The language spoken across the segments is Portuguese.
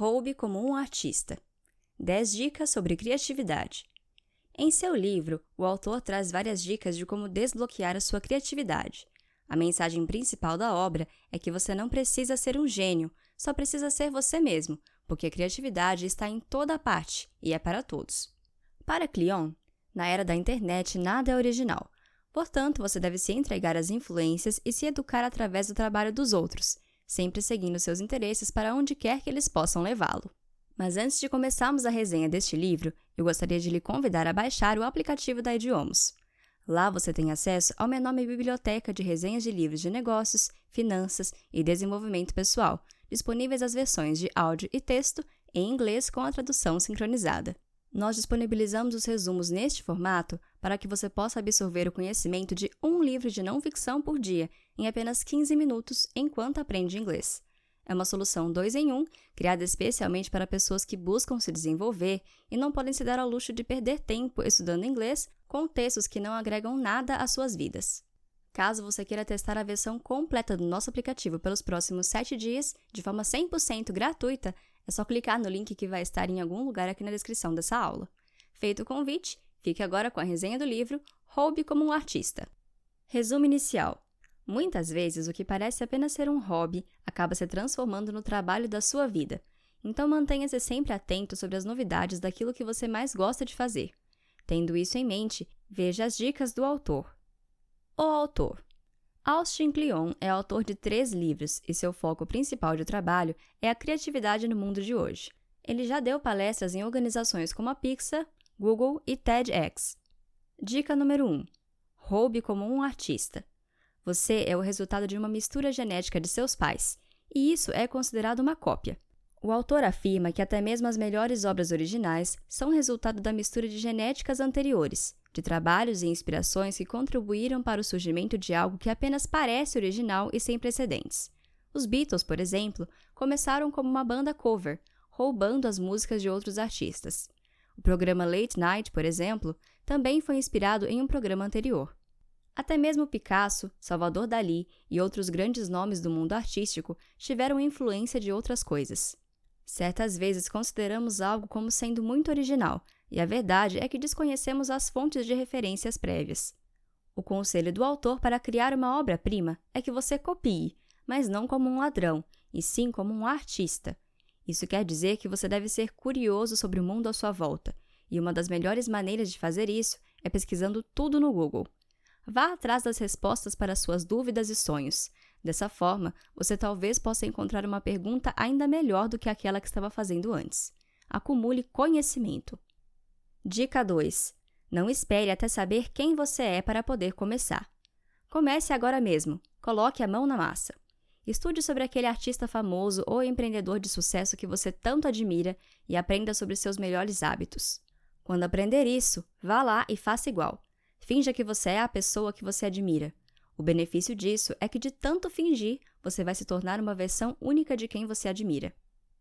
Roube como um artista. 10 dicas sobre criatividade. Em seu livro, o autor traz várias dicas de como desbloquear a sua criatividade. A mensagem principal da obra é que você não precisa ser um gênio, só precisa ser você mesmo, porque a criatividade está em toda parte e é para todos. Para Cleon, na era da internet nada é original. Portanto, você deve se entregar às influências e se educar através do trabalho dos outros, sempre seguindo seus interesses para onde quer que eles possam levá-lo. Mas antes de começarmos a resenha deste livro, eu gostaria de lhe convidar a baixar o aplicativo da Idiomas. Lá você tem acesso a uma enorme biblioteca de resenhas de livros de negócios, finanças e desenvolvimento pessoal, disponíveis as versões de áudio e texto em inglês com a tradução sincronizada. Nós disponibilizamos os resumos neste formato para que você possa absorver o conhecimento de um livro de não ficção por dia em apenas 15 minutos enquanto aprende inglês. É uma solução 2 em 1, um, criada especialmente para pessoas que buscam se desenvolver e não podem se dar ao luxo de perder tempo estudando inglês com textos que não agregam nada às suas vidas. Caso você queira testar a versão completa do nosso aplicativo pelos próximos 7 dias, de forma 100% gratuita, é só clicar no link que vai estar em algum lugar aqui na descrição dessa aula. Feito o convite, fique agora com a resenha do livro Roube como um Artista. Resumo inicial. Muitas vezes, o que parece apenas ser um hobby acaba se transformando no trabalho da sua vida. Então, mantenha-se sempre atento sobre as novidades daquilo que você mais gosta de fazer. Tendo isso em mente, veja as dicas do autor. O autor. Austin Kleon é autor de três livros e seu foco principal de trabalho é a criatividade no mundo de hoje. Ele já deu palestras em organizações como a Pixar, Google e TEDx. Dica número 1. Roube como um artista. Você é o resultado de uma mistura genética de seus pais, e isso é considerado uma cópia. O autor afirma que até mesmo as melhores obras originais são resultado da mistura de genéticas anteriores, de trabalhos e inspirações que contribuíram para o surgimento de algo que apenas parece original e sem precedentes. Os Beatles, por exemplo, começaram como uma banda cover, roubando as músicas de outros artistas. O programa Late Night, por exemplo, também foi inspirado em um programa anterior. Até mesmo Picasso, Salvador Dalí e outros grandes nomes do mundo artístico tiveram influência de outras coisas. Certas vezes consideramos algo como sendo muito original, e a verdade é que desconhecemos as fontes de referências prévias. O conselho do autor para criar uma obra-prima é que você copie, mas não como um ladrão, e sim como um artista. Isso quer dizer que você deve ser curioso sobre o mundo à sua volta, e uma das melhores maneiras de fazer isso é pesquisando tudo no Google. Vá atrás das respostas para suas dúvidas e sonhos. Dessa forma, você talvez possa encontrar uma pergunta ainda melhor do que aquela que estava fazendo antes. Acumule conhecimento. Dica 2. Não espere até saber quem você é para poder começar. Comece agora mesmo. Coloque a mão na massa. Estude sobre aquele artista famoso ou empreendedor de sucesso que você tanto admira e aprenda sobre seus melhores hábitos. Quando aprender isso, vá lá e faça igual. Finja que você é a pessoa que você admira. O benefício disso é que, de tanto fingir, você vai se tornar uma versão única de quem você admira.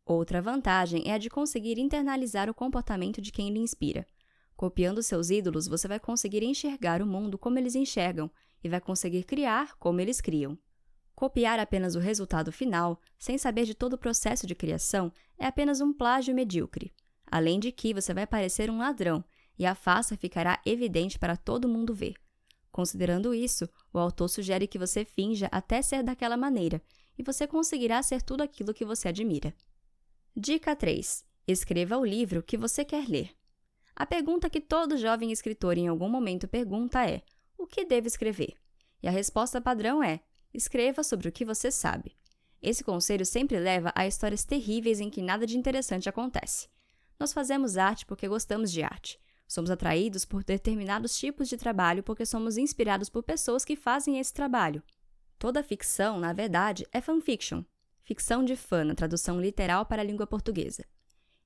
Outra vantagem é a de conseguir internalizar o comportamento de quem lhe inspira. Copiando seus ídolos, você vai conseguir enxergar o mundo como eles enxergam e vai conseguir criar como eles criam. Copiar apenas o resultado final, sem saber de todo o processo de criação, é apenas um plágio medíocre. Além de que você vai parecer um ladrão e a farsa ficará evidente para todo mundo ver. Considerando isso, o autor sugere que você finja até ser daquela maneira e você conseguirá ser tudo aquilo que você admira. Dica 3. Escreva o livro que você quer ler. A pergunta que todo jovem escritor em algum momento pergunta é: o que devo escrever? E a resposta padrão é: escreva sobre o que você sabe. Esse conselho sempre leva a histórias terríveis em que nada de interessante acontece. Nós fazemos arte porque gostamos de arte. Somos atraídos por determinados tipos de trabalho porque somos inspirados por pessoas que fazem esse trabalho. Toda ficção, na verdade, é fanfiction, ficção de fã na tradução literal para a língua portuguesa.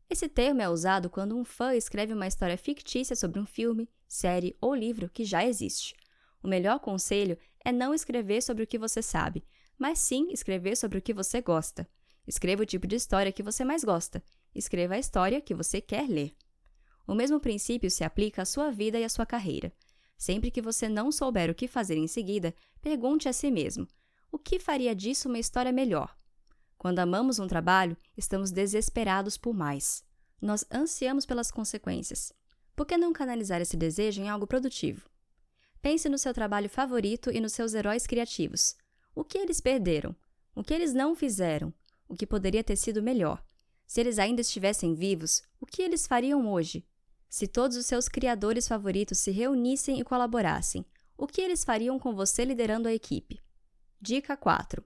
Esse termo é usado quando um fã escreve uma história fictícia sobre um filme, série ou livro que já existe. O melhor conselho é não escrever sobre o que você sabe, mas sim escrever sobre o que você gosta. Escreva o tipo de história que você mais gosta. Escreva a história que você quer ler. O mesmo princípio se aplica à sua vida e à sua carreira. Sempre que você não souber o que fazer em seguida, pergunte a si mesmo: o que faria disso uma história melhor? Quando amamos um trabalho, estamos desesperados por mais. Nós ansiamos pelas consequências. Por que não canalizar esse desejo em algo produtivo? Pense no seu trabalho favorito e nos seus heróis criativos. O que eles perderam? O que eles não fizeram? O que poderia ter sido melhor? Se eles ainda estivessem vivos, o que eles fariam hoje? Se todos os seus criadores favoritos se reunissem e colaborassem, o que eles fariam com você liderando a equipe? Dica 4.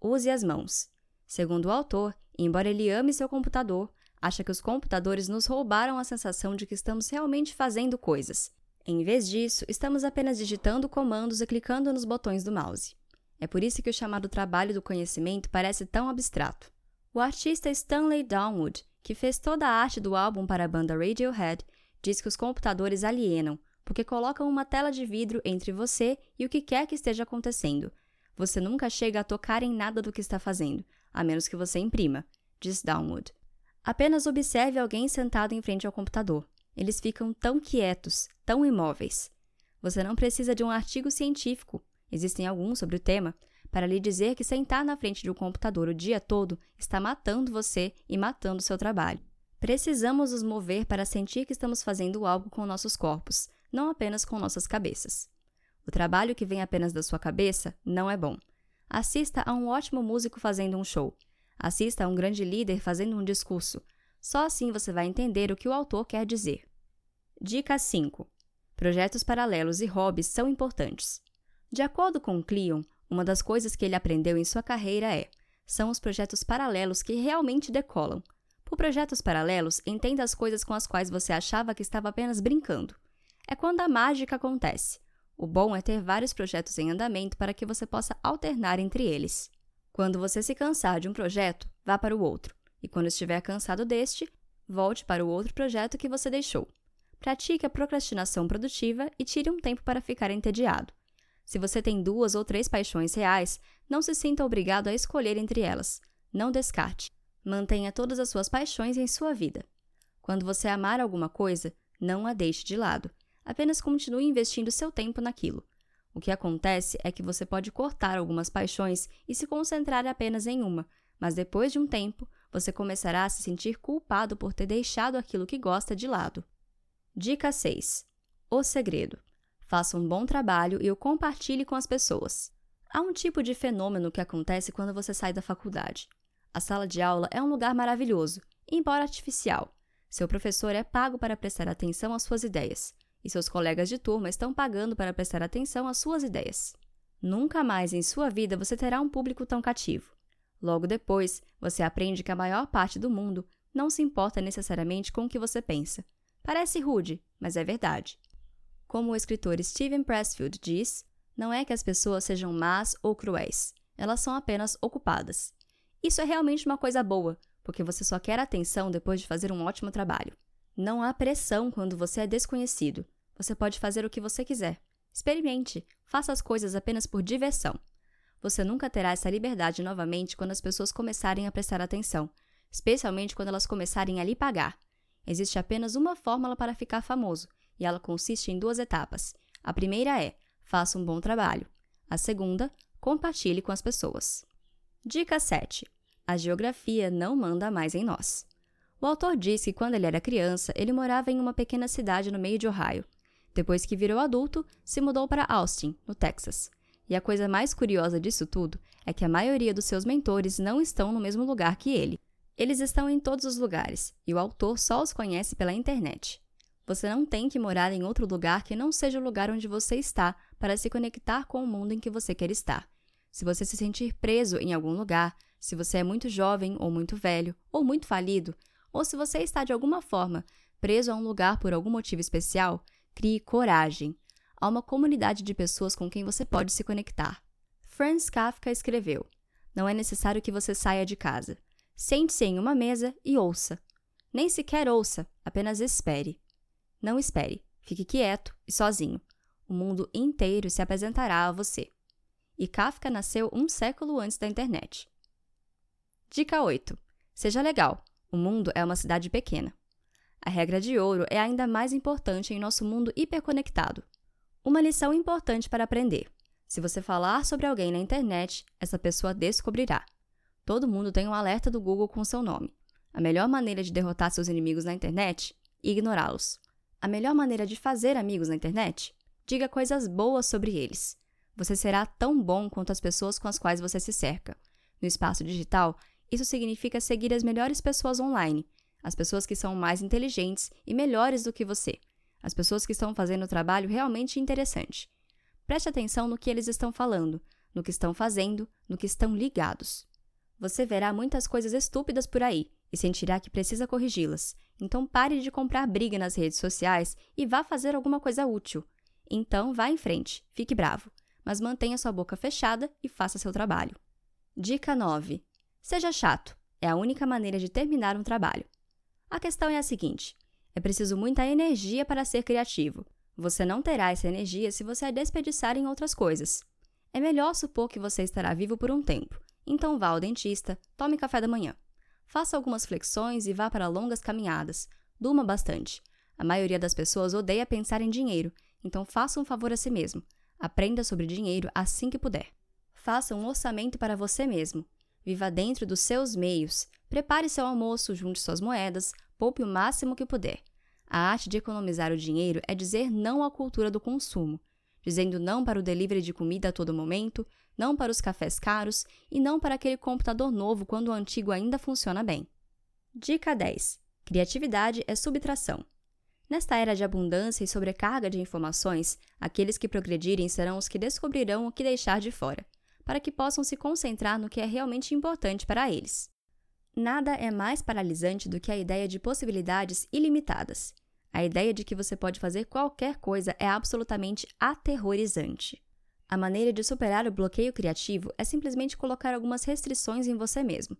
Use as mãos. Segundo o autor, embora ele ame seu computador, acha que os computadores nos roubaram a sensação de que estamos realmente fazendo coisas. Em vez disso, estamos apenas digitando comandos e clicando nos botões do mouse. É por isso que o chamado trabalho do conhecimento parece tão abstrato. O artista Stanley Downwood, que fez toda a arte do álbum para a banda Radiohead, diz que os computadores alienam, porque colocam uma tela de vidro entre você e o que quer que esteja acontecendo. Você nunca chega a tocar em nada do que está fazendo, a menos que você imprima, diz Downwood. Apenas observe alguém sentado em frente ao computador. Eles ficam tão quietos, tão imóveis. Você não precisa de um artigo científico, existem alguns sobre o tema, para lhe dizer que sentar na frente de um computador o dia todo está matando você e matando seu trabalho. Precisamos nos mover para sentir que estamos fazendo algo com nossos corpos, não apenas com nossas cabeças. O trabalho que vem apenas da sua cabeça não é bom. Assista a um ótimo músico fazendo um show. Assista a um grande líder fazendo um discurso. Só assim você vai entender o que o autor quer dizer. Dica 5. Projetos paralelos e hobbies são importantes. De acordo com Cleon, uma das coisas que ele aprendeu em sua carreira é: são os projetos paralelos que realmente decolam. Por projetos paralelos, entenda as coisas com as quais você achava que estava apenas brincando. É quando a mágica acontece. O bom é ter vários projetos em andamento para que você possa alternar entre eles. Quando você se cansar de um projeto, vá para o outro, e quando estiver cansado deste, volte para o outro projeto que você deixou. Pratique a procrastinação produtiva e tire um tempo para ficar entediado. Se você tem duas ou três paixões reais, não se sinta obrigado a escolher entre elas. Não descarte. Mantenha todas as suas paixões em sua vida. Quando você amar alguma coisa, não a deixe de lado. Apenas continue investindo seu tempo naquilo. O que acontece é que você pode cortar algumas paixões e se concentrar apenas em uma, mas depois de um tempo, você começará a se sentir culpado por ter deixado aquilo que gosta de lado. Dica 6. O segredo. Faça um bom trabalho e o compartilhe com as pessoas. Há um tipo de fenômeno que acontece quando você sai da faculdade. A sala de aula é um lugar maravilhoso, embora artificial. Seu professor é pago para prestar atenção às suas ideias e seus colegas de turma estão pagando para prestar atenção às suas ideias. Nunca mais em sua vida você terá um público tão cativo. Logo depois, você aprende que a maior parte do mundo não se importa necessariamente com o que você pensa. Parece rude, mas é verdade. Como o escritor Steven Pressfield diz, não é que as pessoas sejam más ou cruéis, elas são apenas ocupadas. Isso é realmente uma coisa boa, porque você só quer atenção depois de fazer um ótimo trabalho. Não há pressão quando você é desconhecido. Você pode fazer o que você quiser. Experimente, faça as coisas apenas por diversão. Você nunca terá essa liberdade novamente quando as pessoas começarem a prestar atenção, especialmente quando elas começarem a lhe pagar. Existe apenas uma fórmula para ficar famoso, e ela consiste em duas etapas. A primeira é: faça um bom trabalho. A segunda, compartilhe com as pessoas. Dica 7. A geografia não manda mais em nós. O autor diz que quando ele era criança, ele morava em uma pequena cidade no meio de Ohio. Depois que virou adulto, se mudou para Austin, no Texas. E a coisa mais curiosa disso tudo é que a maioria dos seus mentores não estão no mesmo lugar que ele. Eles estão em todos os lugares, e o autor só os conhece pela internet. Você não tem que morar em outro lugar que não seja o lugar onde você está para se conectar com o mundo em que você quer estar. Se você se sentir preso em algum lugar, se você é muito jovem ou muito velho ou muito falido, ou se você está de alguma forma preso a um lugar por algum motivo especial, crie coragem. Há uma comunidade de pessoas com quem você pode se conectar. Franz Kafka escreveu: Não é necessário que você saia de casa. Sente-se em uma mesa e ouça. Nem sequer ouça, apenas espere. Não espere, fique quieto e sozinho. O mundo inteiro se apresentará a você. E Kafka nasceu um século antes da internet. Dica 8. Seja legal. O mundo é uma cidade pequena. A regra de ouro é ainda mais importante em nosso mundo hiperconectado. Uma lição importante para aprender: se você falar sobre alguém na internet, essa pessoa descobrirá. Todo mundo tem um alerta do Google com seu nome. A melhor maneira de derrotar seus inimigos na internet? Ignorá-los. A melhor maneira de fazer amigos na internet? Diga coisas boas sobre eles. Você será tão bom quanto as pessoas com as quais você se cerca. No espaço digital, isso significa seguir as melhores pessoas online, as pessoas que são mais inteligentes e melhores do que você, as pessoas que estão fazendo o trabalho realmente interessante. Preste atenção no que eles estão falando, no que estão fazendo, no que estão ligados. Você verá muitas coisas estúpidas por aí e sentirá que precisa corrigi-las. Então pare de comprar briga nas redes sociais e vá fazer alguma coisa útil. Então vá em frente, fique bravo, mas mantenha sua boca fechada e faça seu trabalho. Dica 9. Seja chato. É a única maneira de terminar um trabalho. A questão é a seguinte: é preciso muita energia para ser criativo. Você não terá essa energia se você a desperdiçar em outras coisas. É melhor supor que você estará vivo por um tempo. Então vá ao dentista, tome café da manhã. Faça algumas flexões e vá para longas caminhadas. Durma bastante. A maioria das pessoas odeia pensar em dinheiro, então faça um favor a si mesmo. Aprenda sobre dinheiro assim que puder. Faça um orçamento para você mesmo. Viva dentro dos seus meios. Prepare seu almoço, junte suas moedas, poupe o máximo que puder. A arte de economizar o dinheiro é dizer não à cultura do consumo, dizendo não para o delivery de comida a todo momento, não para os cafés caros e não para aquele computador novo quando o antigo ainda funciona bem. Dica 10. Criatividade é subtração. Nesta era de abundância e sobrecarga de informações, aqueles que progredirem serão os que descobrirão o que deixar de fora para que possam se concentrar no que é realmente importante para eles. Nada é mais paralisante do que a ideia de possibilidades ilimitadas. A ideia de que você pode fazer qualquer coisa é absolutamente aterrorizante. A maneira de superar o bloqueio criativo é simplesmente colocar algumas restrições em você mesmo.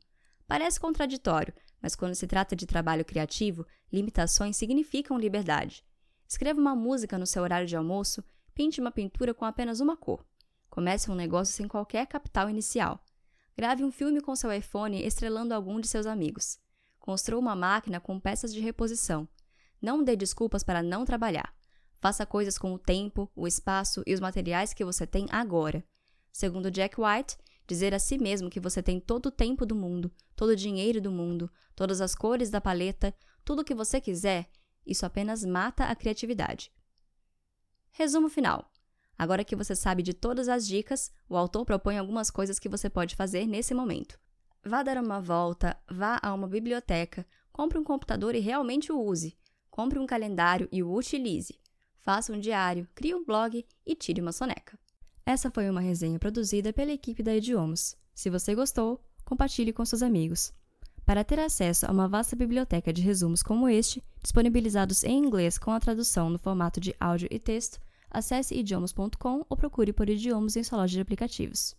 Parece contraditório, mas quando se trata de trabalho criativo, limitações significam liberdade. Escreva uma música no seu horário de almoço, pinte uma pintura com apenas uma cor. Comece um negócio sem qualquer capital inicial. Grave um filme com seu iPhone estrelando algum de seus amigos. Construa uma máquina com peças de reposição. Não dê desculpas para não trabalhar. Faça coisas com o tempo, o espaço e os materiais que você tem agora. Segundo Jack White, dizer a si mesmo que você tem todo o tempo do mundo, todo o dinheiro do mundo, todas as cores da paleta, tudo o que você quiser, isso apenas mata a criatividade. Resumo final. Agora que você sabe de todas as dicas, o autor propõe algumas coisas que você pode fazer nesse momento. Vá dar uma volta, vá a uma biblioteca, compre um computador e realmente o use. Compre um calendário e o utilize. Faça um diário, crie um blog e tire uma soneca. Essa foi uma resenha produzida pela equipe da Idiomas. Se você gostou, compartilhe com seus amigos. Para ter acesso a uma vasta biblioteca de resumos como este, disponibilizados em inglês com a tradução no formato de áudio e texto, Acesse idiomas.com ou procure por idiomas em sua loja de aplicativos.